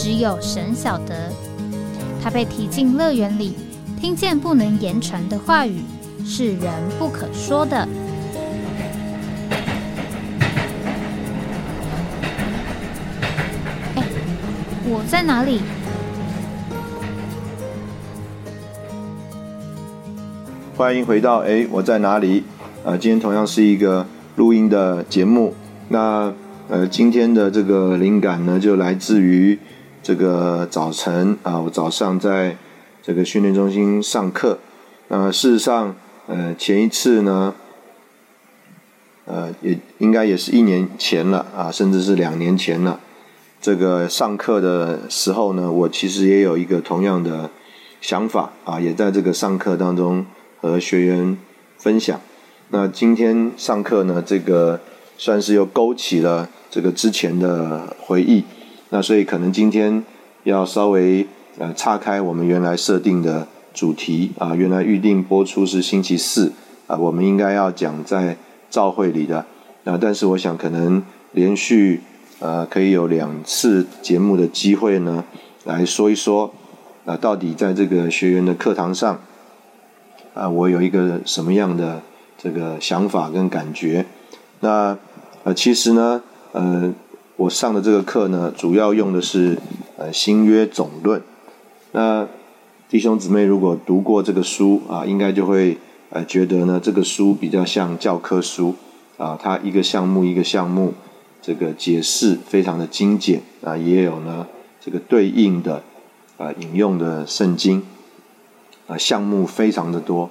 只有神晓得，他被踢进乐园里，听见不能言传的话语，是人不可说的。哎，我在哪里？欢迎回到哎，我在哪里？啊，今天同样是一个录音的节目。那呃，今天的这个灵感呢，就来自于。这个早晨啊，我早上在这个训练中心上课。那事实上，呃，前一次呢，呃，也应该也是一年前了啊，甚至是两年前了。这个上课的时候呢，我其实也有一个同样的想法啊，也在这个上课当中和学员分享。那今天上课呢，这个算是又勾起了这个之前的回忆。那所以可能今天要稍微呃岔开我们原来设定的主题啊，原来预定播出是星期四啊，我们应该要讲在召会里的啊，但是我想可能连续呃可以有两次节目的机会呢，来说一说啊，到底在这个学员的课堂上啊，我有一个什么样的这个想法跟感觉？那呃其实呢呃。我上的这个课呢，主要用的是呃新约总论。那弟兄姊妹如果读过这个书啊，应该就会呃觉得呢，这个书比较像教科书啊，它一个项目一个项目这个解释非常的精简啊，也有呢这个对应的啊引用的圣经啊项目非常的多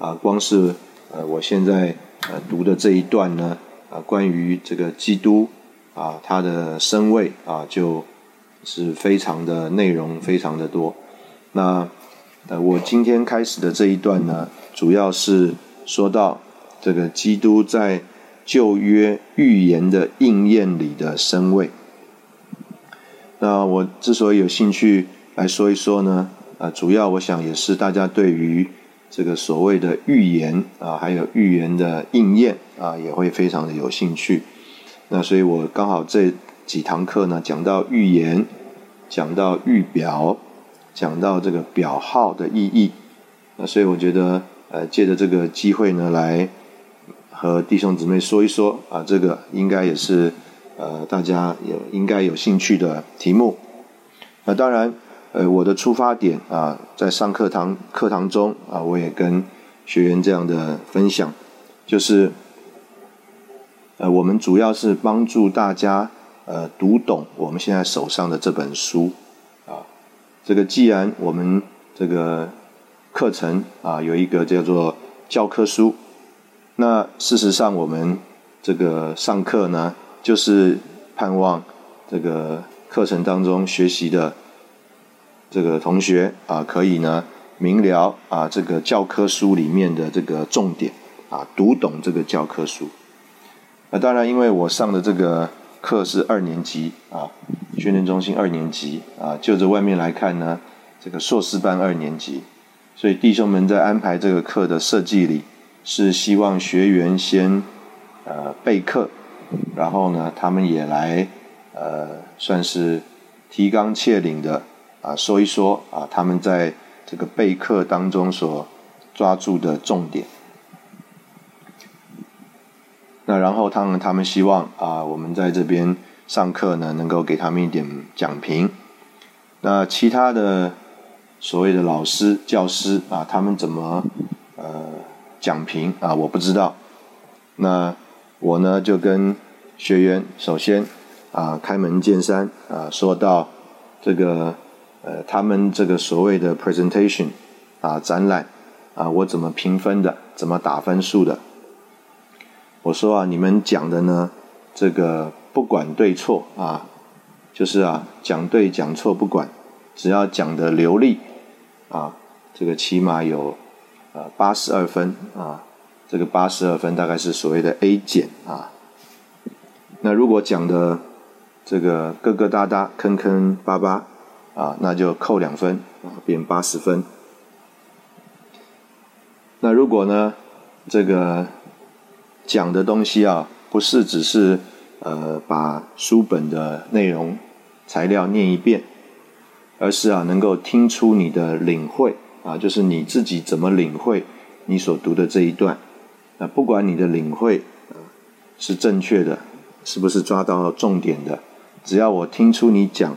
啊，光是呃我现在呃读的这一段呢啊，关于这个基督。啊，它的身位啊，就是非常的内容非常的多。那呃，我今天开始的这一段呢，主要是说到这个基督在旧约预言的应验里的身位。那我之所以有兴趣来说一说呢，啊，主要我想也是大家对于这个所谓的预言啊，还有预言的应验啊，也会非常的有兴趣。那所以，我刚好这几堂课呢，讲到预言，讲到预表，讲到这个表号的意义。那所以，我觉得，呃，借着这个机会呢，来和弟兄姊妹说一说啊，这个应该也是呃大家有应该有兴趣的题目。那当然，呃，我的出发点啊，在上课堂课堂中啊，我也跟学员这样的分享，就是。呃，我们主要是帮助大家呃读懂我们现在手上的这本书啊。这个既然我们这个课程啊有一个叫做教科书，那事实上我们这个上课呢，就是盼望这个课程当中学习的这个同学啊，可以呢明了啊这个教科书里面的这个重点啊，读懂这个教科书。那当然，因为我上的这个课是二年级啊，训练中心二年级啊，就着外面来看呢，这个硕士班二年级，所以弟兄们在安排这个课的设计里，是希望学员先呃备课，然后呢，他们也来呃算是提纲挈领的啊说一说啊他们在这个备课当中所抓住的重点。那然后他们他们希望啊，我们在这边上课呢，能够给他们一点讲评。那其他的所谓的老师、教师啊，他们怎么呃讲评啊？我不知道。那我呢就跟学员首先啊开门见山啊，说到这个呃他们这个所谓的 presentation 啊展览啊，我怎么评分的？怎么打分数的？我说啊，你们讲的呢，这个不管对错啊，就是啊，讲对讲错不管只要讲的流利啊，这个起码有呃八十二分啊，这个八十二分大概是所谓的 A 减啊。那如果讲的这个疙疙瘩瘩、坑坑巴巴啊，那就扣两分啊，变八十分。那如果呢，这个讲的东西啊，不是只是呃把书本的内容材料念一遍，而是啊能够听出你的领会啊，就是你自己怎么领会你所读的这一段啊，不管你的领会是正确的，是不是抓到重点的，只要我听出你讲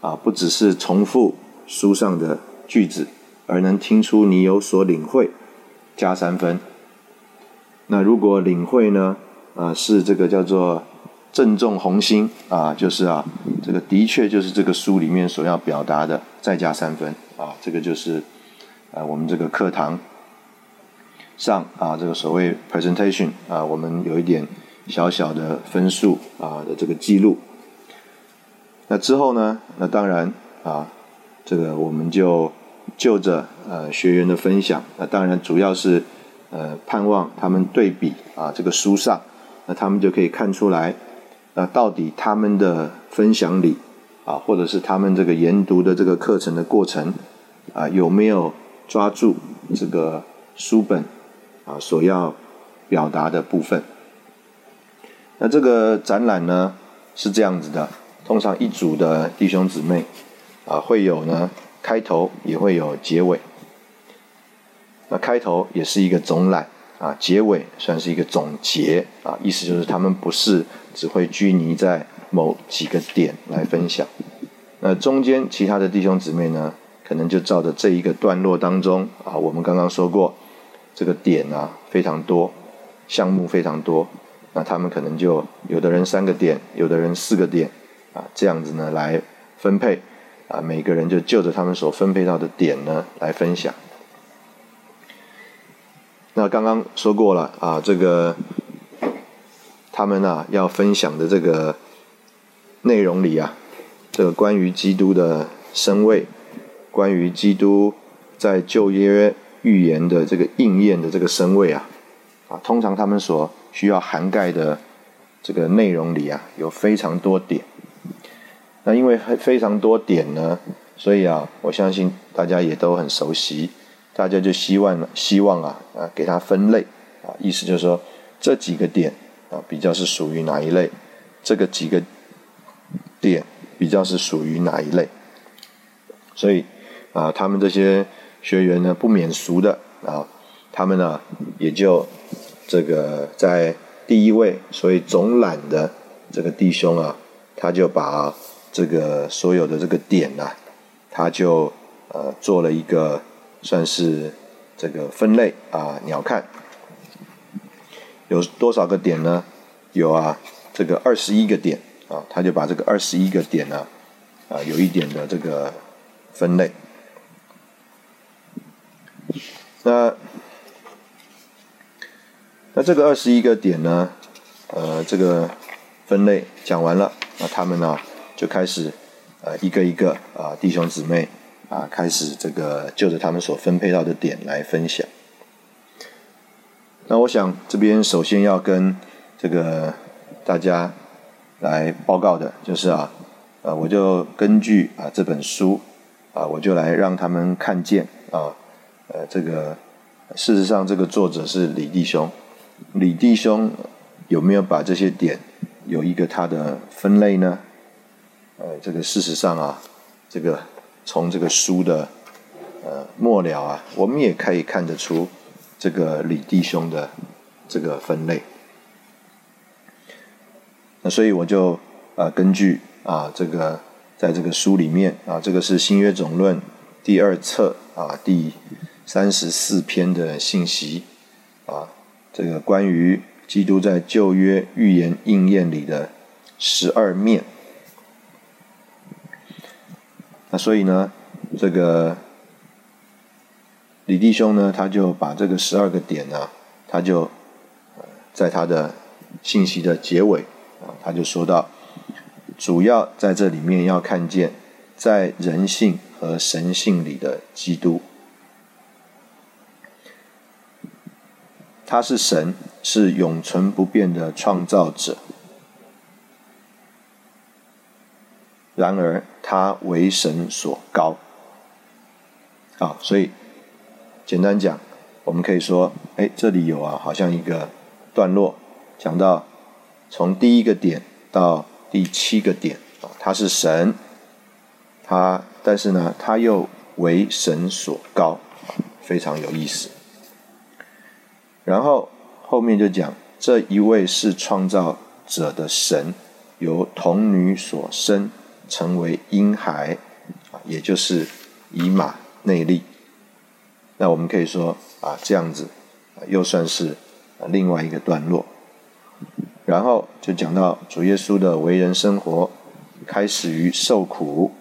啊，不只是重复书上的句子，而能听出你有所领会。加三分。那如果领会呢？啊，是这个叫做正中红心啊，就是啊，这个的确就是这个书里面所要表达的，再加三分啊。这个就是啊，我们这个课堂上啊，这个所谓 presentation 啊，我们有一点小小的分数啊的这个记录。那之后呢？那当然啊，这个我们就。就着呃学员的分享，那当然主要是呃盼望他们对比啊这个书上，那他们就可以看出来，那到底他们的分享里啊，或者是他们这个研读的这个课程的过程啊，有没有抓住这个书本啊所要表达的部分？那这个展览呢是这样子的，通常一组的弟兄姊妹啊会有呢。开头也会有结尾，那开头也是一个总览啊，结尾算是一个总结啊，意思就是他们不是只会拘泥在某几个点来分享，那中间其他的弟兄姊妹呢，可能就照着这一个段落当中啊，我们刚刚说过这个点啊非常多，项目非常多，那他们可能就有的人三个点，有的人四个点啊，这样子呢来分配。啊，每个人就就着他们所分配到的点呢来分享。那刚刚说过了啊，这个他们啊要分享的这个内容里啊，这个关于基督的身位，关于基督在旧约预言的这个应验的这个身位啊，啊，通常他们所需要涵盖的这个内容里啊，有非常多点。那因为非常多点呢，所以啊，我相信大家也都很熟悉，大家就希望希望啊啊给它分类啊，意思就是说这几个点啊比较是属于哪一类，这个几个点比较是属于哪一类，所以啊他们这些学员呢不免俗的啊，他们呢也就这个在第一位所以总览的这个弟兄啊，他就把。这个所有的这个点呐，他就呃做了一个算是这个分类啊，鸟看有多少个点呢？有啊，这个二十一个点啊，他就把这个二十一个点呢啊有一点的这个分类。那那这个二十一个点呢，呃，这个分类讲完了，那他们呢？就开始，呃，一个一个啊，弟兄姊妹啊，开始这个就着他们所分配到的点来分享。那我想这边首先要跟这个大家来报告的就是啊，呃，我就根据啊这本书啊，我就来让他们看见啊，呃，这个事实上这个作者是李弟兄，李弟兄有没有把这些点有一个他的分类呢？呃，这个事实上啊，这个从这个书的呃末了啊，我们也可以看得出这个李弟兄的这个分类。那所以我就啊根据啊这个在这个书里面啊，这个是新约总论第二册啊第三十四篇的信息啊，这个关于基督在旧约预言应验里的十二面。那所以呢，这个李弟兄呢，他就把这个十二个点呢，他就在他的信息的结尾啊，他就说到，主要在这里面要看见在人性和神性里的基督。他是神，是永存不变的创造者。然而，他为神所高。啊，所以简单讲，我们可以说，哎，这里有啊，好像一个段落，讲到从第一个点到第七个点啊，他是神，他但是呢，他又为神所高，非常有意思。然后后面就讲，这一位是创造者的神，由童女所生，成为婴孩，啊，也就是以马内利。那我们可以说啊，这样子又算是另外一个段落。然后就讲到主耶稣的为人生活，开始于受苦，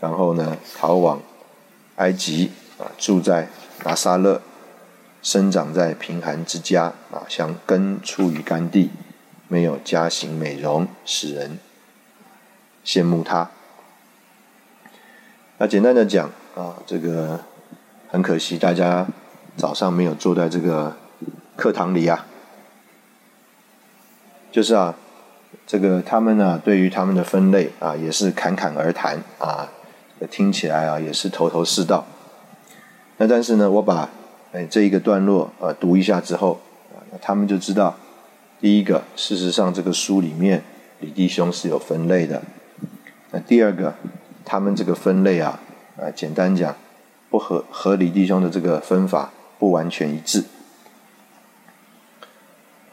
然后呢逃往埃及，啊，住在拿撒勒。生长在贫寒之家啊，像根出于干地，没有家行美容，使人羡慕他。那简单的讲啊，这个很可惜，大家早上没有坐在这个课堂里啊。就是啊，这个他们呢，对于他们的分类啊，也是侃侃而谈啊，听起来啊，也是头头是道。那但是呢，我把。哎，这一个段落，呃，读一下之后，啊，他们就知道，第一个，事实上这个书里面李弟兄是有分类的。那第二个，他们这个分类啊，啊，简单讲，不合合理弟兄的这个分法不完全一致。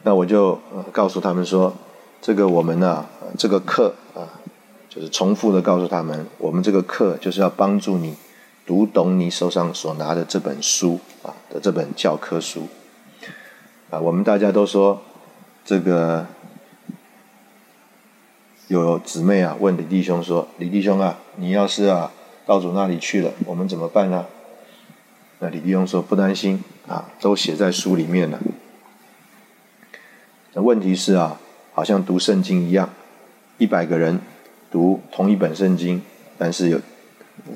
那我就告诉他们说，这个我们呢，这个课啊，就是重复的告诉他们，我们这个课就是要帮助你。读懂你手上所拿的这本书啊的这本教科书啊，我们大家都说这个有姊妹啊问李弟兄说：“李弟兄啊，你要是啊到主那里去了，我们怎么办呢？”那李弟兄说：“不担心啊，都写在书里面了。”那问题是啊，好像读圣经一样，一百个人读同一本圣经，但是有。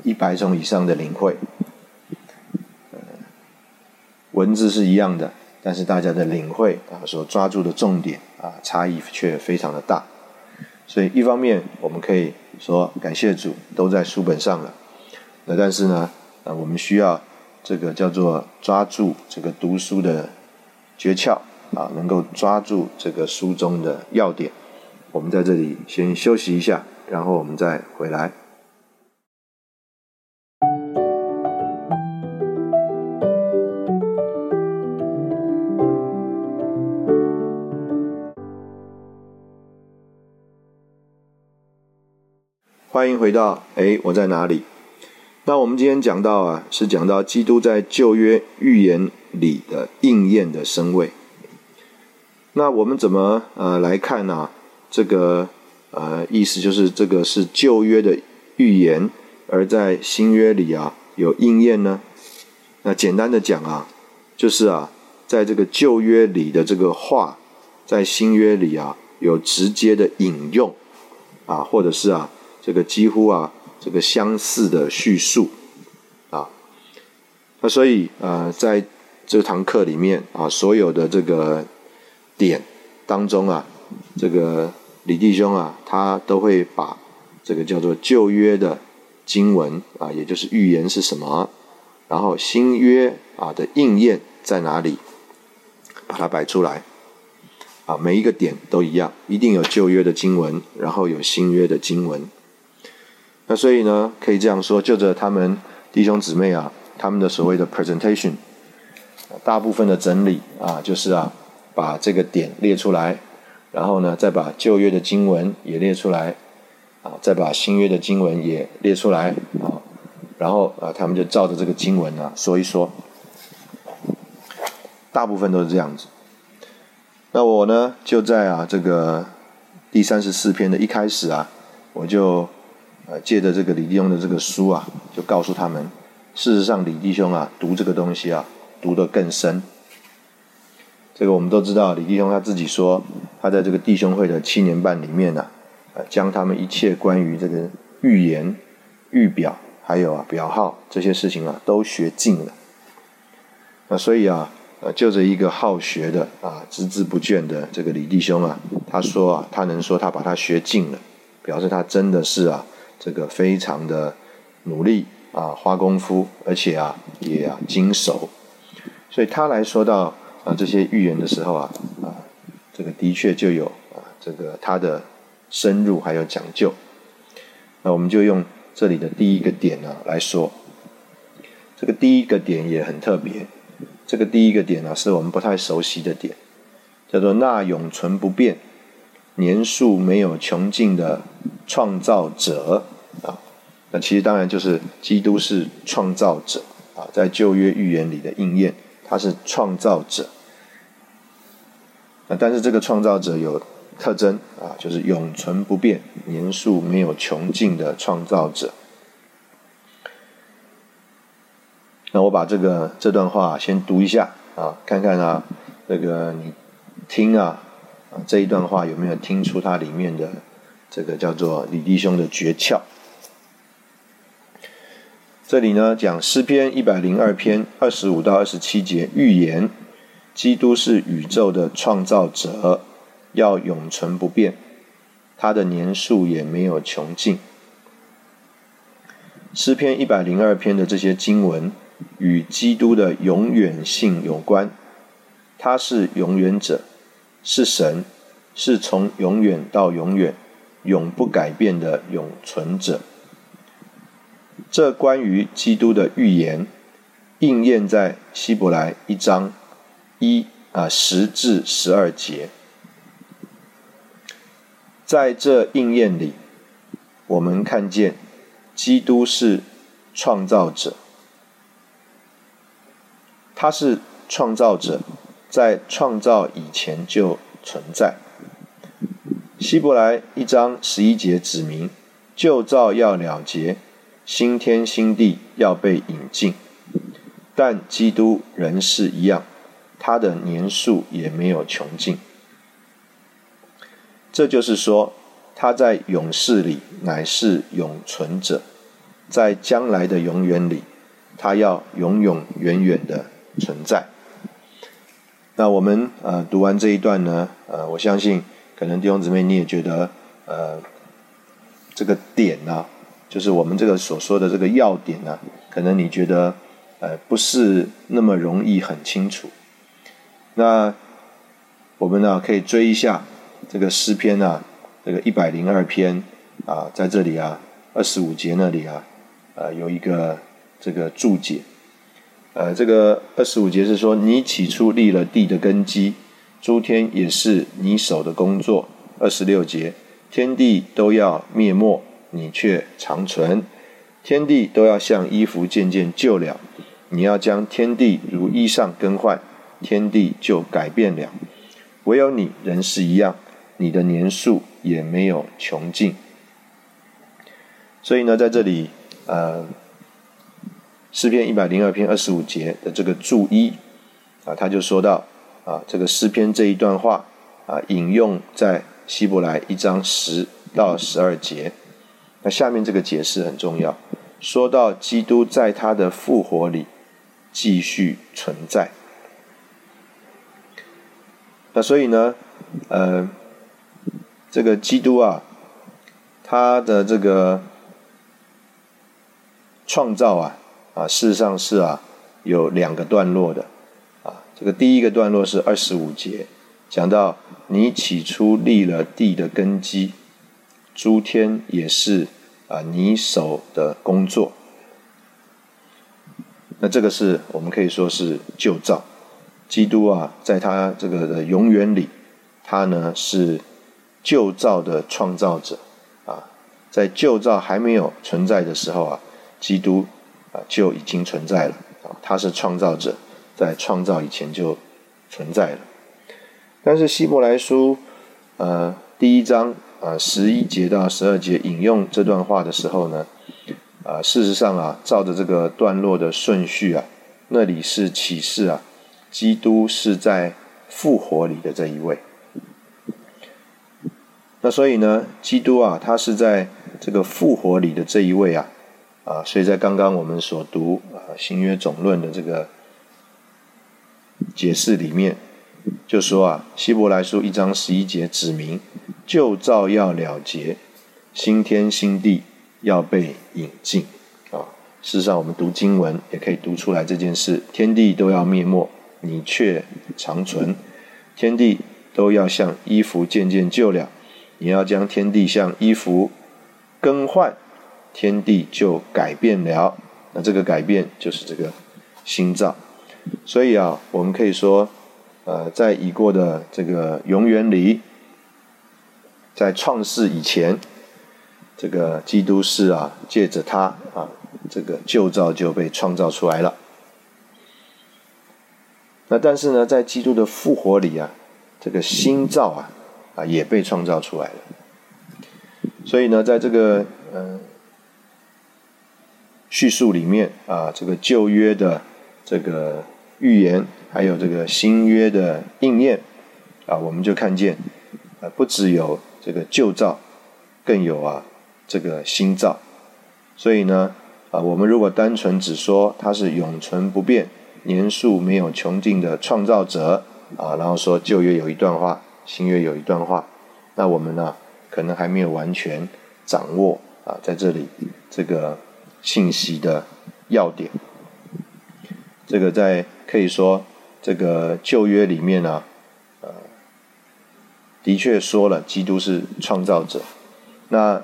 一百种以上的领会，文字是一样的，但是大家的领会啊，所抓住的重点啊，差异却非常的大。所以一方面我们可以说感谢主都在书本上了，那但是呢，啊，我们需要这个叫做抓住这个读书的诀窍啊，能够抓住这个书中的要点。我们在这里先休息一下，然后我们再回来。欢迎回到哎，我在哪里？那我们今天讲到啊，是讲到基督在旧约预言里的应验的身位。那我们怎么呃来看呢？这个呃意思就是这个是旧约的预言，而在新约里啊有应验呢？那简单的讲啊，就是啊，在这个旧约里的这个话，在新约里啊有直接的引用啊，或者是啊。这个几乎啊，这个相似的叙述啊，那所以呃，在这堂课里面啊，所有的这个点当中啊，这个李弟兄啊，他都会把这个叫做旧约的经文啊，也就是预言是什么，然后新约啊的应验在哪里，把它摆出来啊，每一个点都一样，一定有旧约的经文，然后有新约的经文。那所以呢，可以这样说，就着他们弟兄姊妹啊，他们的所谓的 presentation，大部分的整理啊，就是啊，把这个点列出来，然后呢，再把旧约的经文也列出来，啊，再把新约的经文也列出来，啊，然后啊，他们就照着这个经文啊说一说，大部分都是这样子。那我呢，就在啊这个第三十四篇的一开始啊，我就。呃，借着这个李弟兄的这个书啊，就告诉他们，事实上李弟兄啊，读这个东西啊，读得更深。这个我们都知道，李弟兄他自己说，他在这个弟兄会的七年半里面呢，呃，将他们一切关于这个预言预表还有啊表号这些事情啊都学尽了。那所以啊，呃，就着一个好学的啊孜孜不倦的这个李弟兄啊，他说啊，他能说他把它学尽了，表示他真的是啊这个非常的努力啊花功夫，而且啊也啊精熟。所以他来说到啊这些预言的时候啊啊，这个的确就有啊这个他的深入还有讲究。那我们就用这里的第一个点呢来说，这个第一个点也很特别。这个第一个点呢是我们不太熟悉的点，叫做那永存不变、年数没有穷尽的创造者啊。那其实当然就是基督是创造者啊，在旧约预言里的应验。他是创造者，啊，但是这个创造者有特征啊，就是永存不变、年数没有穷尽的创造者。那我把这个这段话先读一下啊，看看啊，这个你听啊，这一段话有没有听出它里面的这个叫做李弟兄的诀窍？这里呢，讲诗篇一百零二篇二十五到二十七节预言，基督是宇宙的创造者，要永存不变，他的年数也没有穷尽。诗篇一百零二篇的这些经文与基督的永远性有关，他是永远者，是神，是从永远到永远永不改变的永存者。这关于基督的预言，应验在希伯来一章一啊十至十二节。在这应验里，我们看见基督是创造者，他是创造者，在创造以前就存在。希伯来一章十一节指明，旧造要了结。新天新地要被引进，但基督仍是一样，他的年数也没有穷尽。这就是说，他在永世里乃是永存者，在将来的永远里，他要永永远远的存在。那我们呃读完这一段呢，呃，我相信可能弟兄姊妹你也觉得呃这个点呢。就是我们这个所说的这个要点呢，可能你觉得呃不是那么容易很清楚。那我们呢可以追一下这个诗篇啊，这个一百零二篇啊，在这里啊二十五节那里啊，呃有一个这个注解。呃，这个二十五节是说你起初立了地的根基，诸天也是你手的工作。二十六节，天地都要灭没。你却长存，天地都要像衣服渐渐旧了。你要将天地如衣裳更换，天地就改变了。唯有你仍是一样，你的年数也没有穷尽。所以呢，在这里，呃，诗篇一百零二篇二十五节的这个注一啊，他就说到啊，这个诗篇这一段话啊，引用在希伯来一章十到十二节。那下面这个解释很重要，说到基督在他的复活里继续存在。那所以呢，呃，这个基督啊，他的这个创造啊，啊，事实上是啊，有两个段落的，啊，这个第一个段落是二十五节，讲到你起初立了地的根基。诸天也是啊，你手的工作。那这个是我们可以说是旧造。基督啊，在他这个的永远里，他呢是旧造的创造者啊。在旧造还没有存在的时候啊，基督啊就已经存在了啊。他是创造者，在创造以前就存在了。但是希伯来书呃第一章。啊，十一节到十二节引用这段话的时候呢，啊，事实上啊，照着这个段落的顺序啊，那里是启示啊，基督是在复活里的这一位。那所以呢，基督啊，他是在这个复活里的这一位啊，啊，所以在刚刚我们所读啊新约总论的这个解释里面，就说啊希伯来书一章十一节指明旧造要了结，新天新地要被引进啊。事实上，我们读经文也可以读出来这件事：天地都要灭没，你却长存；天地都要像衣服渐渐旧了，你要将天地像衣服更换。天地就改变了，那这个改变就是这个心造，所以啊，我们可以说，呃，在已过的这个永远里，在创世以前，这个基督是啊，借着他啊，这个旧造就被创造出来了。那但是呢，在基督的复活里啊，这个新造啊啊也被创造出来了。所以呢，在这个嗯。叙述里面啊，这个旧约的这个预言，还有这个新约的应验啊，我们就看见啊，不只有这个旧造，更有啊这个新造。所以呢啊，我们如果单纯只说他是永存不变、年数没有穷尽的创造者啊，然后说旧约有一段话，新约有一段话，那我们呢可能还没有完全掌握啊，在这里这个。信息的要点，这个在可以说这个旧约里面呢，呃，的确说了基督是创造者。那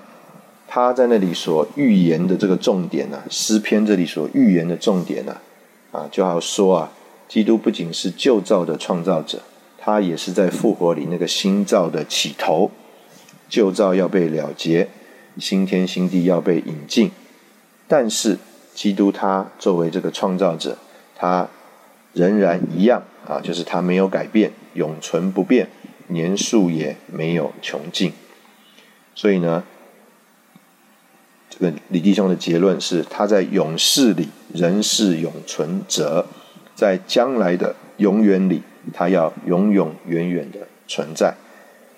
他在那里所预言的这个重点呢，诗篇这里所预言的重点呢，啊，就好说啊，基督不仅是旧造的创造者，他也是在复活里那个新造的起头。旧造要被了结，新天新地要被引进。但是，基督他作为这个创造者，他仍然一样啊，就是他没有改变，永存不变，年数也没有穷尽。所以呢，这个李弟兄的结论是，他在永世里仍是永存者，在将来的永远里，他要永永远远的存在。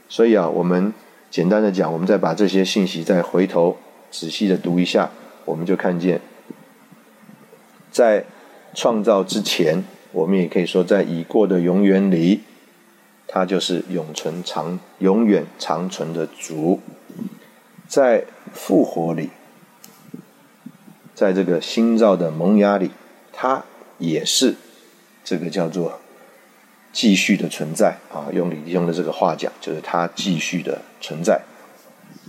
所以啊，我们简单的讲，我们再把这些信息再回头仔细的读一下。我们就看见，在创造之前，我们也可以说，在已过的永远里，它就是永存长、永远长存的主；在复活里，在这个新造的萌芽里，它也是这个叫做继续的存在啊。用李弟兄的这个话讲，就是它继续的存在，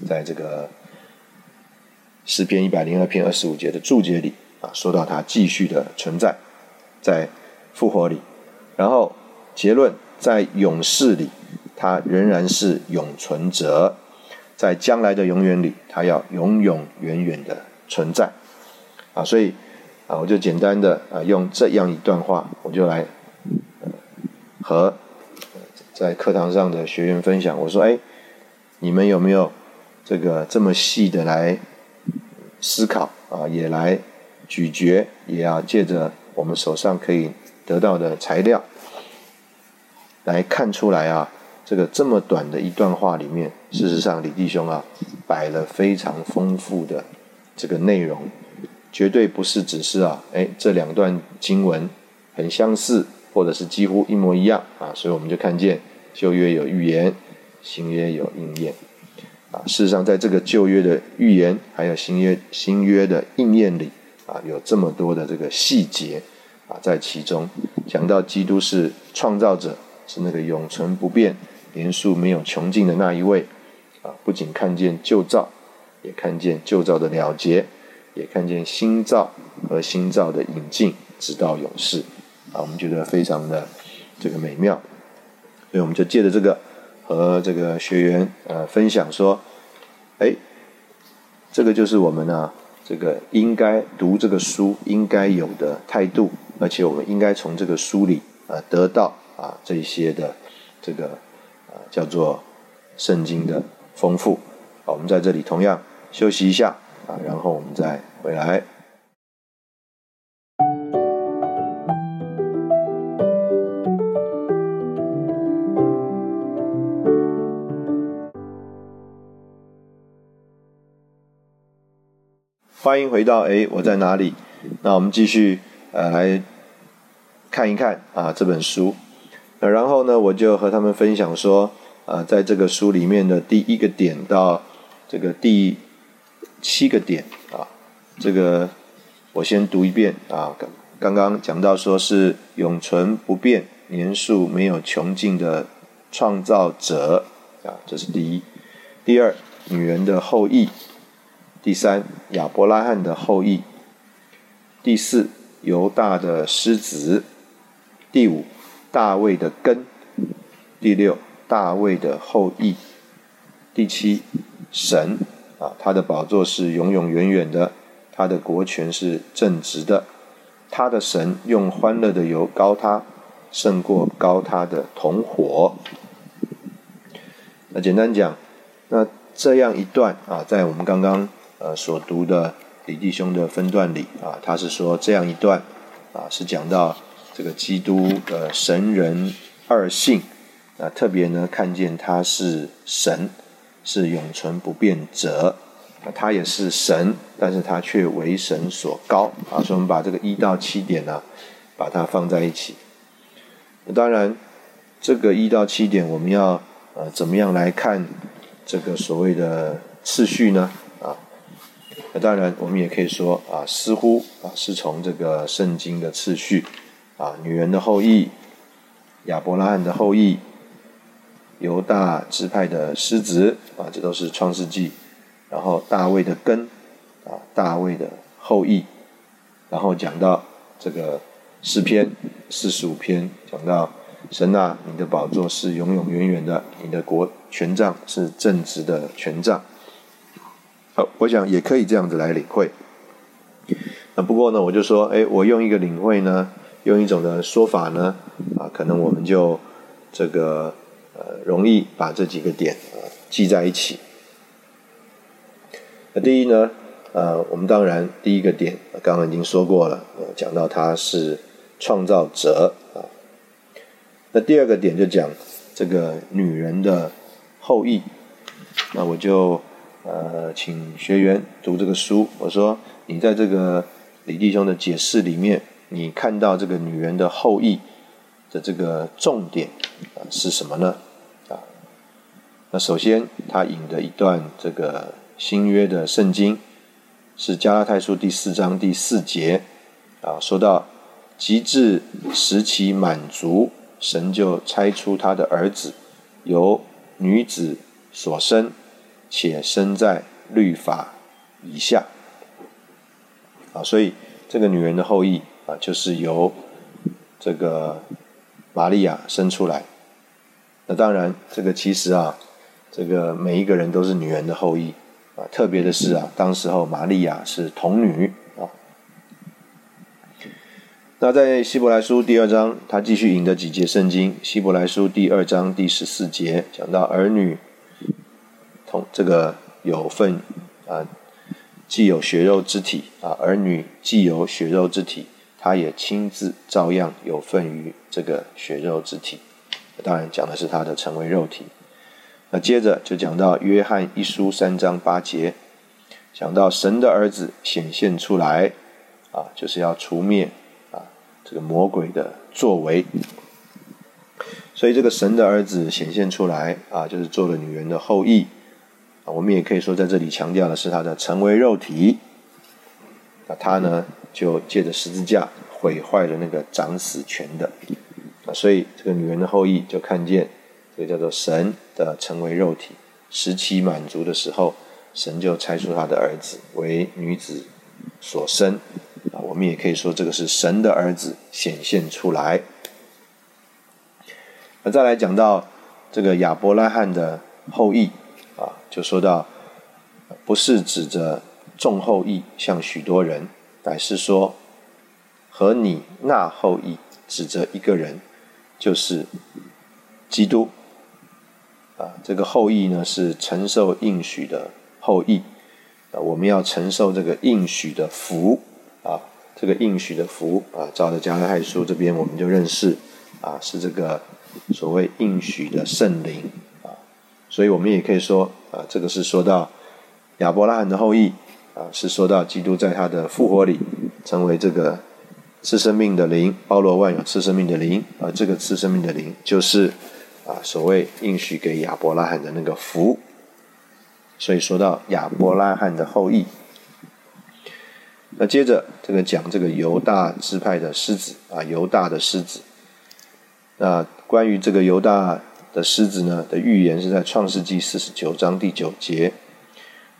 在这个。诗篇一百零二篇二十五节的注解里啊，说到它继续的存在，在复活里，然后结论在永世里，他仍然是永存者，在将来的永远里，他要永永远远的存在。啊，所以啊，我就简单的啊用这样一段话，我就来和在课堂上的学员分享，我说哎，你们有没有这个这么细的来？思考啊，也来咀嚼，也要借着我们手上可以得到的材料，来看出来啊，这个这么短的一段话里面，事实上李弟兄啊，摆了非常丰富的这个内容，绝对不是只是啊，哎，这两段经文很相似，或者是几乎一模一样啊，所以我们就看见旧约有预言，新约有应验。啊，事实上，在这个旧约的预言，还有新约新约的应验里，啊，有这么多的这个细节，啊，在其中讲到基督是创造者，是那个永存不变、年数没有穷尽的那一位，啊，不仅看见旧造，也看见旧造的了结，也看见新造和新造的引进，直到永世，啊，我们觉得非常的这个美妙，所以我们就借着这个。和这个学员呃分享说，哎，这个就是我们呢，这个应该读这个书应该有的态度，而且我们应该从这个书里啊得到啊这些的这个啊叫做圣经的丰富。好，我们在这里同样休息一下啊，然后我们再回来。欢迎回到哎，我在哪里？那我们继续呃来看一看啊这本书。那，然后呢，我就和他们分享说，啊，在这个书里面的第一个点到这个第七个点啊，这个我先读一遍啊。刚刚刚讲到说是永存不变、年数没有穷尽的创造者啊，这是第一。第二，女人的后裔。第三，亚伯拉罕的后裔；第四，犹大的狮子；第五，大卫的根；第六，大卫的后裔；第七，神。啊，他的宝座是永永远远的，他的国权是正直的，他的神用欢乐的油膏他，胜过高他的同伙。那简单讲，那这样一段啊，在我们刚刚。呃，所读的李弟兄的分段里啊，他是说这样一段啊，是讲到这个基督的神人二性啊，特别呢看见他是神，是永存不变者，啊，他也是神，但是他却为神所高啊，所以我们把这个一到七点呢，把它放在一起。当然，这个一到七点，我们要呃怎么样来看这个所谓的次序呢？那当然，我们也可以说啊，似乎啊是从这个圣经的次序啊，女人的后裔，亚伯拉罕的后裔，犹大支派的狮子啊，这都是创世纪。然后大卫的根啊，大卫的后裔，然后讲到这个诗篇四十五篇，讲到神啊，你的宝座是永永远远的，你的国权杖是正直的权杖。好，我想也可以这样子来领会。那不过呢，我就说，哎，我用一个领会呢，用一种的说法呢，啊，可能我们就这个呃容易把这几个点啊记在一起。那第一呢，呃，我们当然第一个点刚刚已经说过了，讲到他是创造者啊。那第二个点就讲这个女人的后裔，那我就。呃，请学员读这个书。我说，你在这个李弟兄的解释里面，你看到这个女人的后裔的这个重点啊是什么呢？啊，那首先他引的一段这个新约的圣经是加拉太书第四章第四节啊，说到极致时期满足，神就拆出他的儿子，由女子所生。且生在律法以下，啊，所以这个女人的后裔啊，就是由这个玛利亚生出来。那当然，这个其实啊，这个每一个人都是女人的后裔啊。特别的是啊，当时候玛利亚是童女啊。那在希伯来书第二章，他继续引的几节圣经，希伯来书第二章第十四节讲到儿女。这个有份啊，既有血肉之体啊，儿女既有血肉之体，他也亲自照样有份于这个血肉之体。当然讲的是他的成为肉体。那接着就讲到约翰一书三章八节，讲到神的儿子显现出来啊，就是要除灭啊这个魔鬼的作为。所以这个神的儿子显现出来啊，就是做了女人的后裔。啊，我们也可以说，在这里强调的是他的成为肉体。那他呢，就借着十字架毁坏了那个掌死权的。啊，所以这个女人的后裔就看见这个叫做神的成为肉体，时期满足的时候，神就拆出他的儿子为女子所生。啊，我们也可以说，这个是神的儿子显现出来。那再来讲到这个亚伯拉罕的后裔。就说到，不是指着众后裔像许多人，乃是说和你那后裔指着一个人，就是基督。啊，这个后裔呢是承受应许的后裔，啊，我们要承受这个应许的福，啊，这个应许的福，啊，照着加拉太书这边我们就认识，啊，是这个所谓应许的圣灵啊。所以我们也可以说，啊，这个是说到亚伯拉罕的后裔，啊，是说到基督在他的复活里成为这个赐生命的灵，包罗万有赐生命的灵，而这个赐生命的灵就是啊所谓应许给亚伯拉罕的那个福。所以说到亚伯拉罕的后裔，那接着这个讲这个犹大支派的狮子啊，犹大的狮子。那关于这个犹大的狮子呢的预言是在创世纪四十九章第九节。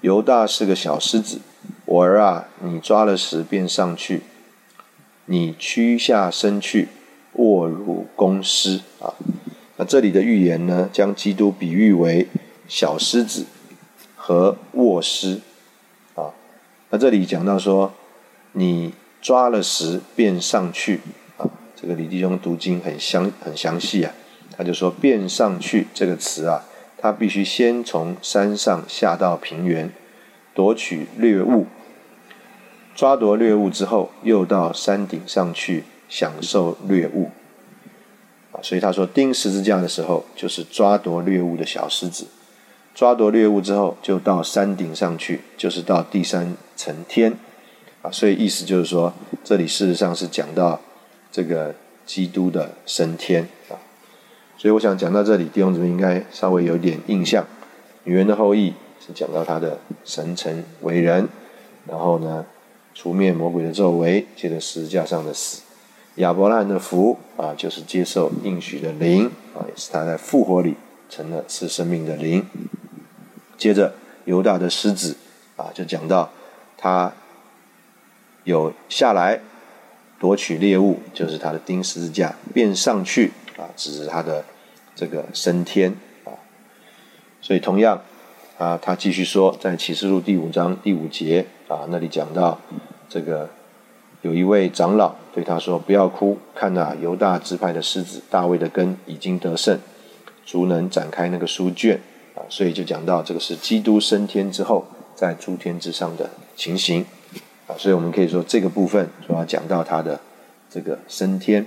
犹大是个小狮子，我儿啊，你抓了时便上去，你屈下身去，卧如公狮啊。那这里的预言呢，将基督比喻为小狮子。和卧狮，啊，那这里讲到说，你抓了石便上去，啊，这个李弟兄读经很详很详细啊，他就说便上去这个词啊，他必须先从山上下到平原，夺取掠物，抓夺掠物之后，又到山顶上去享受掠物，啊，所以他说钉十字架的时候，就是抓夺掠物的小狮子。抓夺猎物之后，就到山顶上去，就是到第三层天啊。所以意思就是说，这里事实上是讲到这个基督的升天。所以我想讲到这里，弟兄姊妹应该稍微有点印象。女人的后裔是讲到他的神成为人，然后呢，除灭魔鬼的咒为，接着十字架上的死。亚伯拉罕的福啊，就是接受应许的灵啊，也是他在复活里成了赐生命的灵。接着犹大的狮子啊，就讲到他有下来夺取猎物，就是他的钉十字架，便上去啊，指是他的这个升天啊。所以同样啊，他继续说，在启示录第五章第五节啊，那里讲到这个有一位长老对他说：“不要哭，看那犹大支派的狮子大卫的根已经得胜，足能展开那个书卷。”啊，所以就讲到这个是基督升天之后在诸天之上的情形啊，所以我们可以说这个部分主要讲到他的这个升天。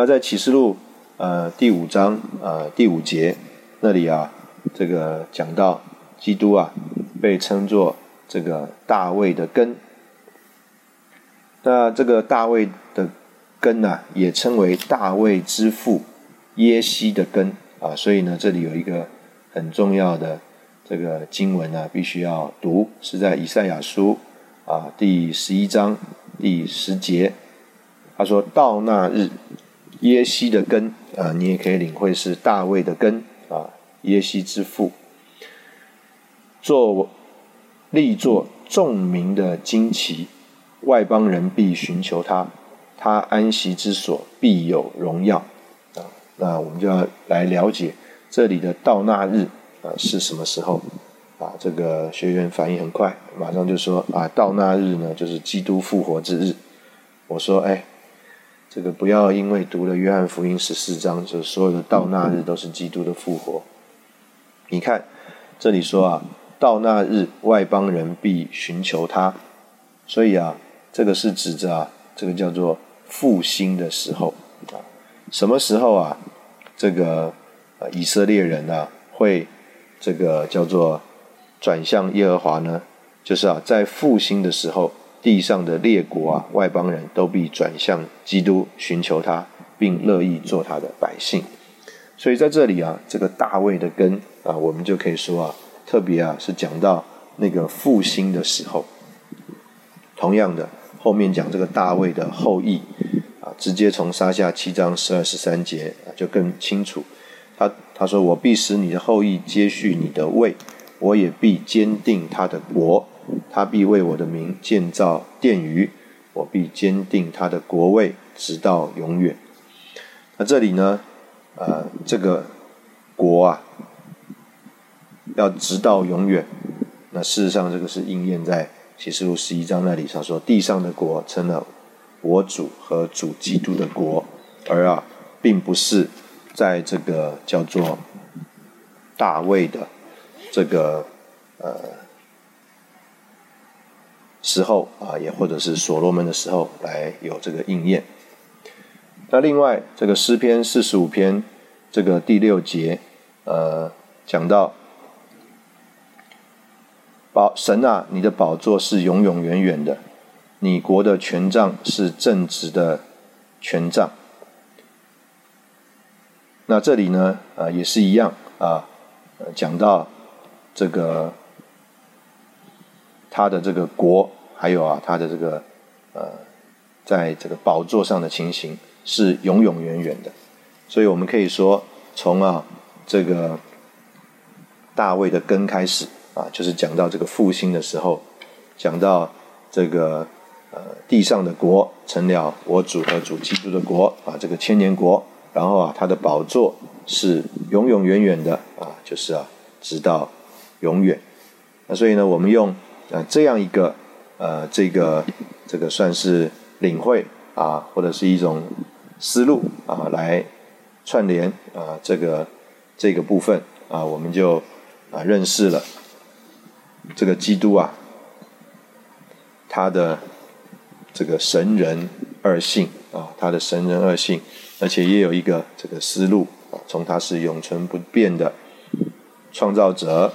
那在启示录呃第五章呃第五节那里啊，这个讲到基督啊被称作这个大卫的根，那这个大卫的根呢，也称为大卫之父耶西的根。啊，所以呢，这里有一个很重要的这个经文呢，必须要读，是在以赛亚书啊第十一章第十节。他说到那日，耶西的根啊，你也可以领会是大卫的根啊，耶西之父，做立作众民的旌旗，外邦人必寻求他，他安息之所必有荣耀啊。那我们就要来了解这里的到那日啊是什么时候啊？这个学员反应很快，马上就说啊，到那日呢就是基督复活之日。我说哎，这个不要因为读了约翰福音十四章，就所有的到那日都是基督的复活。你看这里说啊，到那日外邦人必寻求他，所以啊，这个是指着啊，这个叫做复兴的时候啊，什么时候啊？这个以色列人呢，会这个叫做转向耶和华呢，就是啊，在复兴的时候，地上的列国啊，外邦人都必转向基督，寻求他，并乐意做他的百姓。所以在这里啊，这个大卫的根啊，我们就可以说啊，特别啊是讲到那个复兴的时候。同样的，后面讲这个大卫的后裔啊。直接从撒下七章十二十三节啊，就更清楚。他他说：“我必使你的后裔接续你的位，我也必坚定他的国。他必为我的名建造殿宇，我必坚定他的国位，直到永远。”那这里呢，呃，这个国啊，要直到永远。那事实上，这个是应验在启示录十一章那里，他说：“地上的国成了。”我主和主基督的国，而啊，并不是在这个叫做大卫的这个呃时候啊，也或者是所罗门的时候来有这个应验。那另外，这个诗篇四十五篇这个第六节，呃，讲到。宝神啊，你的宝座是永永远远的，你国的权杖是正直的权杖。那这里呢，啊，也是一样啊，讲到这个他的这个国，还有啊，他的这个呃，在这个宝座上的情形是永永远远的。所以我们可以说，从啊这个大卫的根开始啊，就是讲到这个复兴的时候，讲到这个呃地上的国成了我主和主基督的国啊，这个千年国，然后啊他的宝座是永永远远的啊，就是啊直到永远。那所以呢，我们用啊这样一个呃这个这个算是领会啊，或者是一种思路啊来。串联啊，这个这个部分啊，我们就啊认识了这个基督啊，他的这个神人二性啊，他的神人二性，而且也有一个这个思路啊，从他是永存不变的创造者，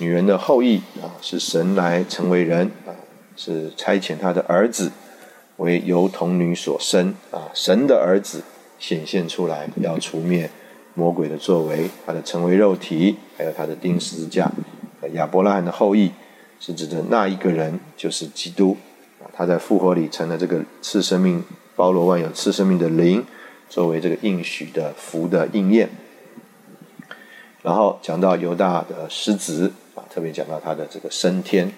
女人的后裔啊，是神来成为人啊，是差遣他的儿子为由童女所生啊，神的儿子。显现出来，要除灭魔鬼的作为，他的成为肉体，还有他的钉十字架。亚伯拉罕的后裔是指的那一个人，就是基督啊，他在复活里成了这个赐生命、包罗万有、赐生命的灵，作为这个应许的福的应验。然后讲到犹大的狮子，特别讲到他的这个升天。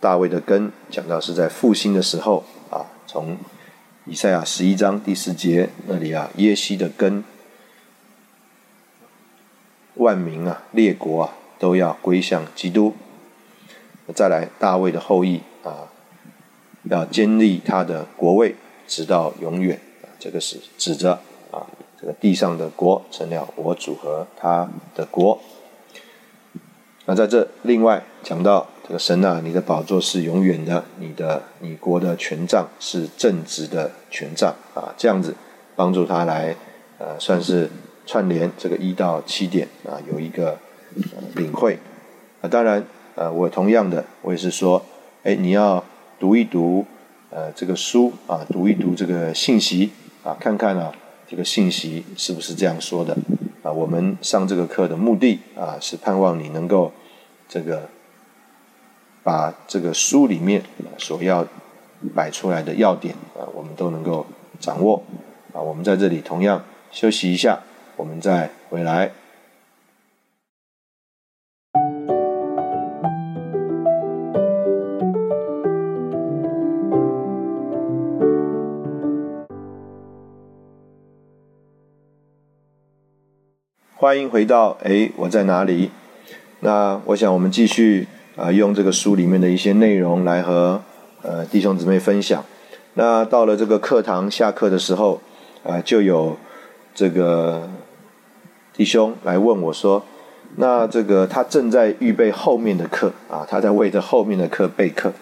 大卫的根讲到是在复兴的时候啊，从。以赛亚十一章第四节那里啊，耶西的根，万民啊，列国啊，都要归向基督。再来，大卫的后裔啊，要建立他的国位，直到永远。这个是指着啊，这个地上的国成了我主和他的国。那在这另外讲到。这个神啊，你的宝座是永远的，你的你国的权杖是正直的权杖啊，这样子帮助他来呃，算是串联这个一到七点啊，有一个领会啊。当然呃，我同样的，我也是说，哎，你要读一读呃这个书啊，读一读这个信息啊，看看啊这个信息是不是这样说的我们上这个课的目的啊，是盼望你能够这个。把这个书里面所要摆出来的要点啊，我们都能够掌握啊。我们在这里同样休息一下，我们再回来。欢迎回到哎，我在哪里？那我想我们继续。啊，用这个书里面的一些内容来和呃弟兄姊妹分享。那到了这个课堂下课的时候，啊，就有这个弟兄来问我说：“那这个他正在预备后面的课啊，他在为着后面的课备课。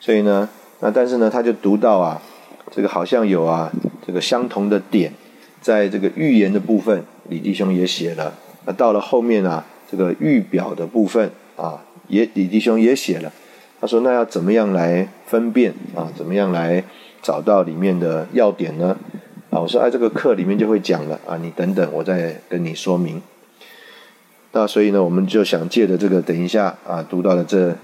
所以呢，那但是呢，他就读到啊，这个好像有啊这个相同的点，在这个预言的部分，李弟兄也写了。那到了后面啊，这个预表的部分啊。”也李弟兄也写了，他说：“那要怎么样来分辨啊？怎么样来找到里面的要点呢？”啊，我说：“哎，这个课里面就会讲了啊，你等等，我再跟你说明。”那所以呢，我们就想借着这个等一下啊读到的这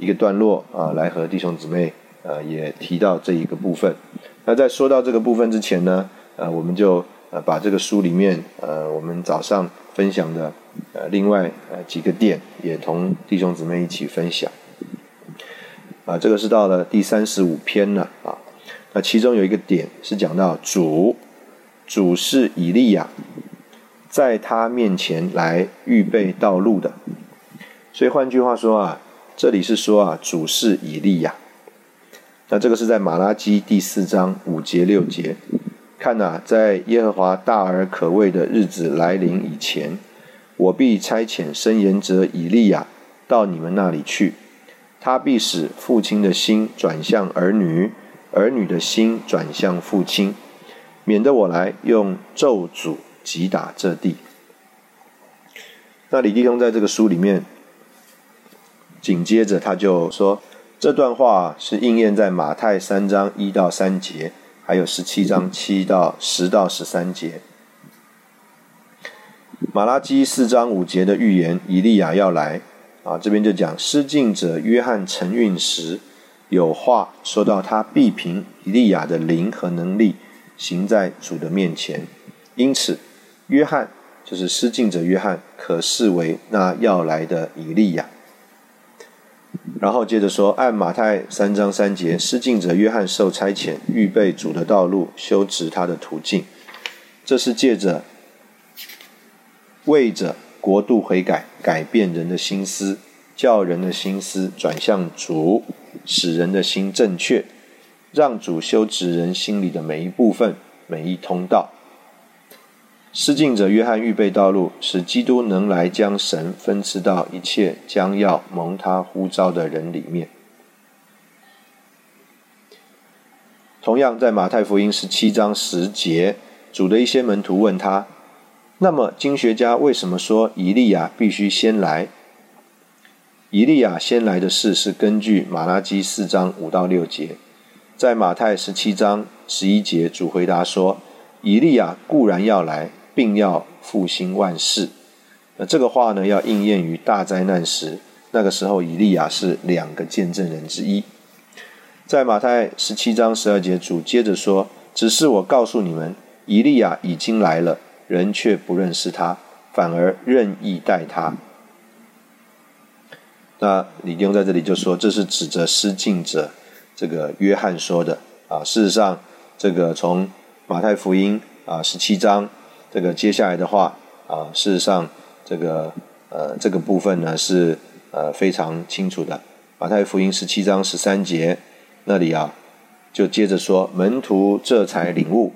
一个段落啊，来和弟兄姊妹呃也提到这一个部分。那在说到这个部分之前呢，呃，我们就呃把这个书里面呃我们早上分享的。呃，另外呃几个点也同弟兄姊妹一起分享。啊，这个是到了第三十五篇了啊。那其中有一个点是讲到主，主是以利亚，在他面前来预备道路的。所以换句话说啊，这里是说啊，主是以利亚。那这个是在马拉基第四章五节六节，看呐，在耶和华大而可畏的日子来临以前。我必差遣申言者以利亚到你们那里去，他必使父亲的心转向儿女，儿女的心转向父亲，免得我来用咒诅击打这地。那李弟兄在这个书里面紧接着他就说，这段话是应验在马太三章一到三节，还有十七章七到十到十三节。马拉基四章五节的预言，以利亚要来啊，这边就讲施浸者约翰承运时，有话说到他必凭以利亚的灵和能力行在主的面前，因此约翰就是施浸者约翰，可视为那要来的以利亚。然后接着说，按马太三章三节，施浸者约翰受差遣，预备主的道路，修直他的途径，这是借着。为着国度悔改，改变人的心思，叫人的心思转向主，使人的心正确，让主修直人心里的每一部分、每一通道。施敬者约翰预备道路，使基督能来将神分赐到一切将要蒙他呼召的人里面。同样，在马太福音十七章十节，主的一些门徒问他。那么，经学家为什么说以利亚必须先来？以利亚先来的事是根据马拉基四章五到六节，在马太十七章十一节，主回答说：“以利亚固然要来，并要复兴万世。”那这个话呢，要应验于大灾难时，那个时候以利亚是两个见证人之一。在马太十七章十二节，主接着说：“只是我告诉你们，以利亚已经来了。”人却不认识他，反而任意待他。那李丁在这里就说，这是指着失敬者这个约翰说的啊。事实上，这个从马太福音啊十七章这个接下来的话啊，事实上这个呃这个部分呢是呃非常清楚的。马太福音十七章十三节那里啊，就接着说门徒这才领悟。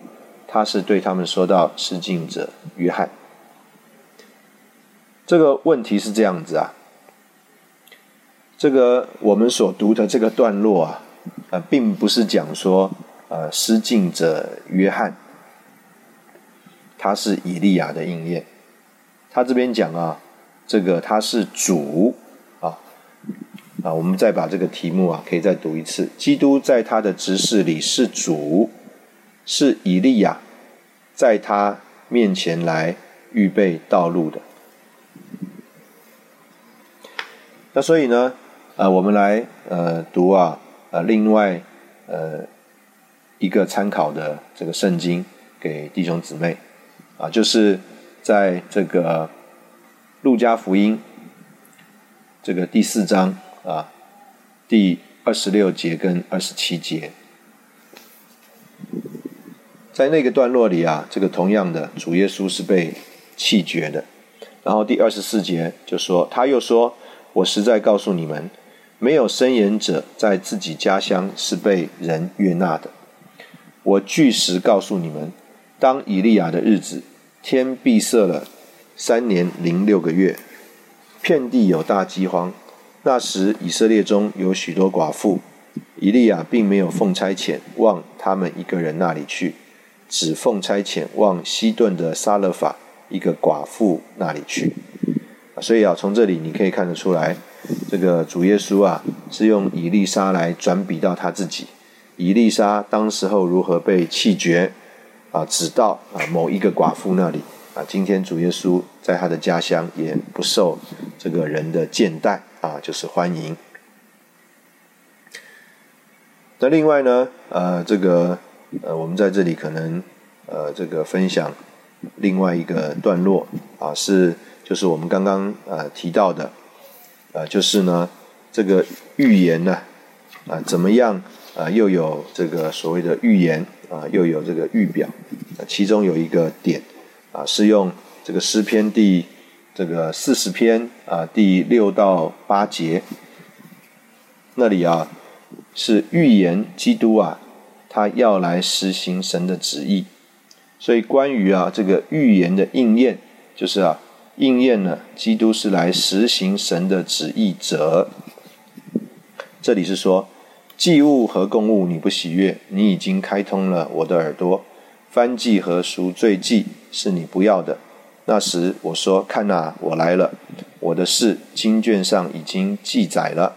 他是对他们说到失敬者约翰，这个问题是这样子啊，这个我们所读的这个段落啊，呃，并不是讲说呃失敬者约翰他是以利亚的应验，他这边讲啊，这个他是主啊啊，我们再把这个题目啊可以再读一次，基督在他的执事里是主。是以利亚在他面前来预备道路的。那所以呢，呃，我们来呃读啊，呃，另外呃一个参考的这个圣经给弟兄姊妹啊，就是在这个路加福音这个第四章啊第二十六节跟二十七节。在那个段落里啊，这个同样的主耶稣是被弃绝的。然后第二十四节就说，他又说：“我实在告诉你们，没有伸言者在自己家乡是被人悦纳的。我据实告诉你们，当以利亚的日子，天闭塞了三年零六个月，遍地有大饥荒。那时以色列中有许多寡妇，以利亚并没有奉差遣往他们一个人那里去。”只奉差遣往西顿的撒勒法一个寡妇那里去，所以啊，从这里你可以看得出来，这个主耶稣啊是用以利沙来转比到他自己。以利沙当时候如何被弃绝啊，只到啊某一个寡妇那里啊。今天主耶稣在他的家乡也不受这个人的见待啊，就是欢迎。那另外呢，呃，这个。呃，我们在这里可能呃，这个分享另外一个段落啊，是就是我们刚刚呃提到的，呃，就是呢这个预言呢啊怎么样啊又有这个所谓的预言啊又有这个预表，其中有一个点啊是用这个诗篇第这个四十篇啊第六到八节那里啊是预言基督啊。他要来实行神的旨意，所以关于啊这个预言的应验，就是啊应验了基督是来实行神的旨意者。这里是说祭物和供物你不喜悦，你已经开通了我的耳朵；翻祭和赎罪祭是你不要的，那时我说：“看哪，我来了，我的事经卷上已经记载了。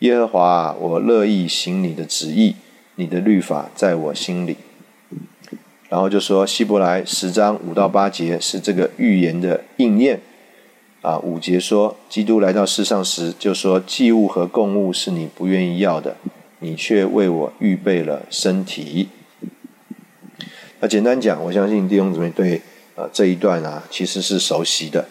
耶和华，我乐意行你的旨意，你的律法在我心里。”然后就说希伯来十章五到八节是这个预言的应验。啊，五节说，基督来到世上时，就说祭物和供物是你不愿意要的，你却为我预备了身体。那简单讲，我相信弟兄姊妹对啊这一段啊其实是熟悉的。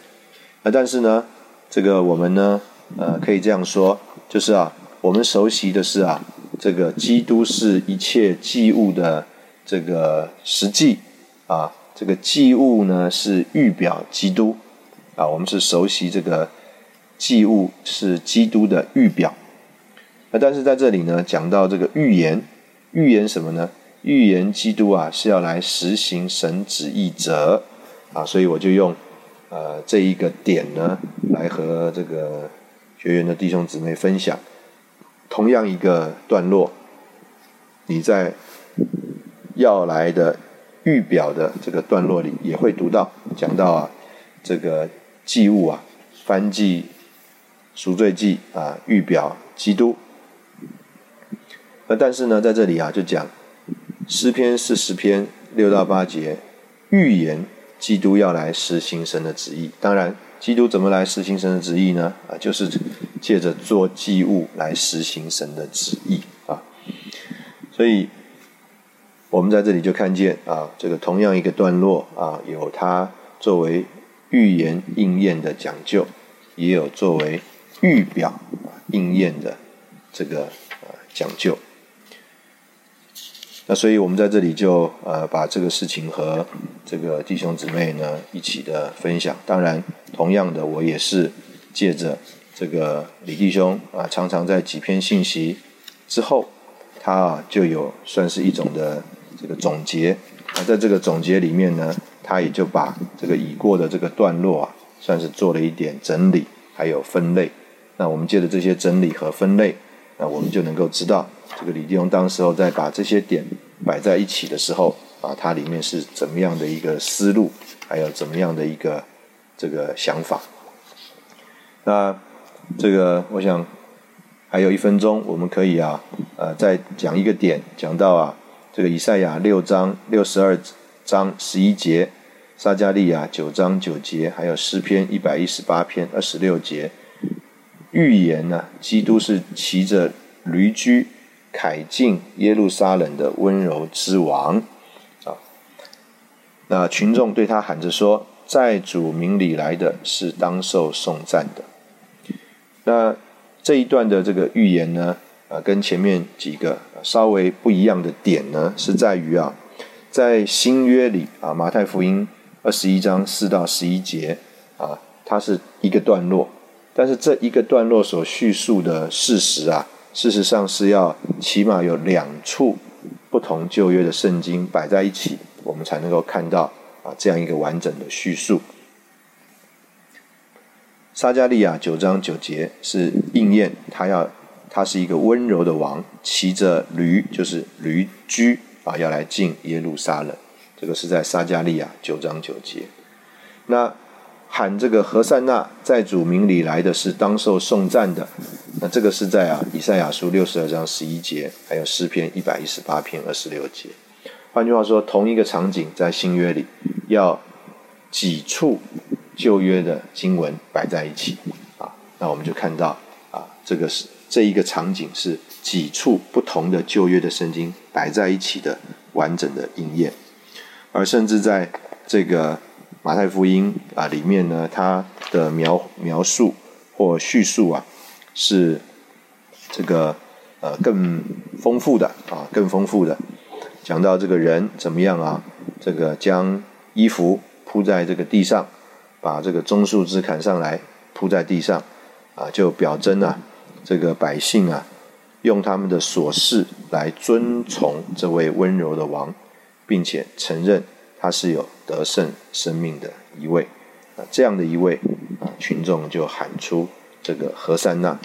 那但是呢，这个我们呢，呃，可以这样说，就是啊，我们熟悉的是啊，这个基督是一切祭物的这个实际啊，这个祭物呢是预表基督。啊，我们是熟悉这个祭物是基督的预表，那但是在这里呢，讲到这个预言，预言什么呢？预言基督啊是要来实行神旨意者啊，所以我就用呃这一个点呢，来和这个学员的弟兄姊妹分享，同样一个段落，你在要来的预表的这个段落里也会读到，讲到啊这个。祭物啊，翻祭、赎罪祭啊，预表基督。那但是呢，在这里啊，就讲诗篇四十篇六到八节，预言基督要来实行神的旨意。当然，基督怎么来实行神的旨意呢？啊，就是借着做祭物来实行神的旨意啊。所以，我们在这里就看见啊，这个同样一个段落啊，有它作为。预言应验的讲究，也有作为预表应验的这个呃讲究。那所以我们在这里就呃把这个事情和这个弟兄姊妹呢一起的分享。当然，同样的我也是借着这个李弟兄啊，常常在几篇信息之后，他啊就有算是一种的这个总结。那在这个总结里面呢。他也就把这个已过的这个段落啊，算是做了一点整理，还有分类。那我们借着这些整理和分类，那我们就能够知道，这个李弟兄当时候在把这些点摆在一起的时候，啊，它里面是怎么样的一个思路，还有怎么样的一个这个想法。那这个我想还有一分钟，我们可以啊，呃，再讲一个点，讲到啊，这个以赛亚六章六十二。章十一节，撒加利亚九章九节，还有诗篇一百一十八篇二十六节，预言呢，基督是骑着驴驹凯进耶路撒冷的温柔之王啊。那群众对他喊着说：“在主名里来的是当受颂赞的。”那这一段的这个预言呢，啊，跟前面几个稍微不一样的点呢，是在于啊。在新约里啊，马太福音二十一章四到十一节啊，它是一个段落，但是这一个段落所叙述的事实啊，事实上是要起码有两处不同旧约的圣经摆在一起，我们才能够看到啊这样一个完整的叙述。撒加利亚九章九节是应验，他要他是一个温柔的王，骑着驴，就是驴驹。啊，要来进耶路撒冷，这个是在撒加利亚九章九节。那喊这个何塞纳在主名里来的是当受颂赞的，那这个是在啊以赛亚书六十二章十一节，还有诗篇一百一十八篇二十六节。换句话说，同一个场景在新约里，要几处旧约的经文摆在一起啊，那我们就看到啊，这个是这一个场景是。几处不同的旧约的圣经摆在一起的完整的应验，而甚至在这个马太福音啊里面呢，它的描描述或叙述啊是这个呃更丰富的啊更丰富的，讲到这个人怎么样啊，这个将衣服铺在这个地上，把这个棕树枝砍上来铺在地上啊，就表征啊这个百姓啊。用他们的琐事来尊崇这位温柔的王，并且承认他是有得胜生命的一位啊，这样的一位啊，群众就喊出这个何塞纳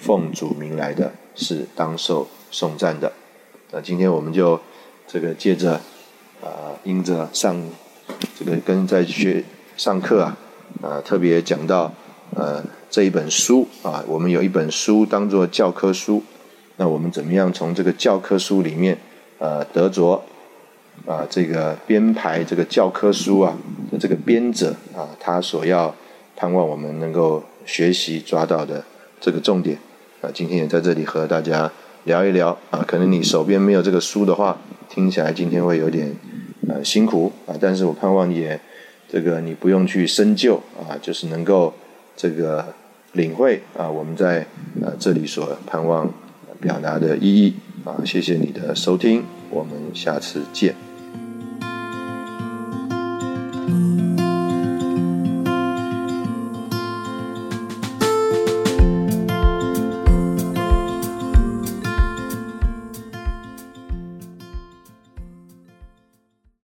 奉主名来的是当受颂赞的。那今天我们就这个借着啊，因着上这个跟在学上课啊，啊特别讲到呃这一本书啊，我们有一本书当做教科书，那我们怎么样从这个教科书里面呃得着啊这个编排这个教科书啊的这个编者啊他所要盼望我们能够学习抓到的这个重点啊，今天也在这里和大家聊一聊啊，可能你手边没有这个书的话，听起来今天会有点。呃，辛苦啊！但是我盼望也，这个你不用去深究啊，就是能够这个领会啊，我们在呃这里所盼望表达的意义啊。谢谢你的收听，我们下次见。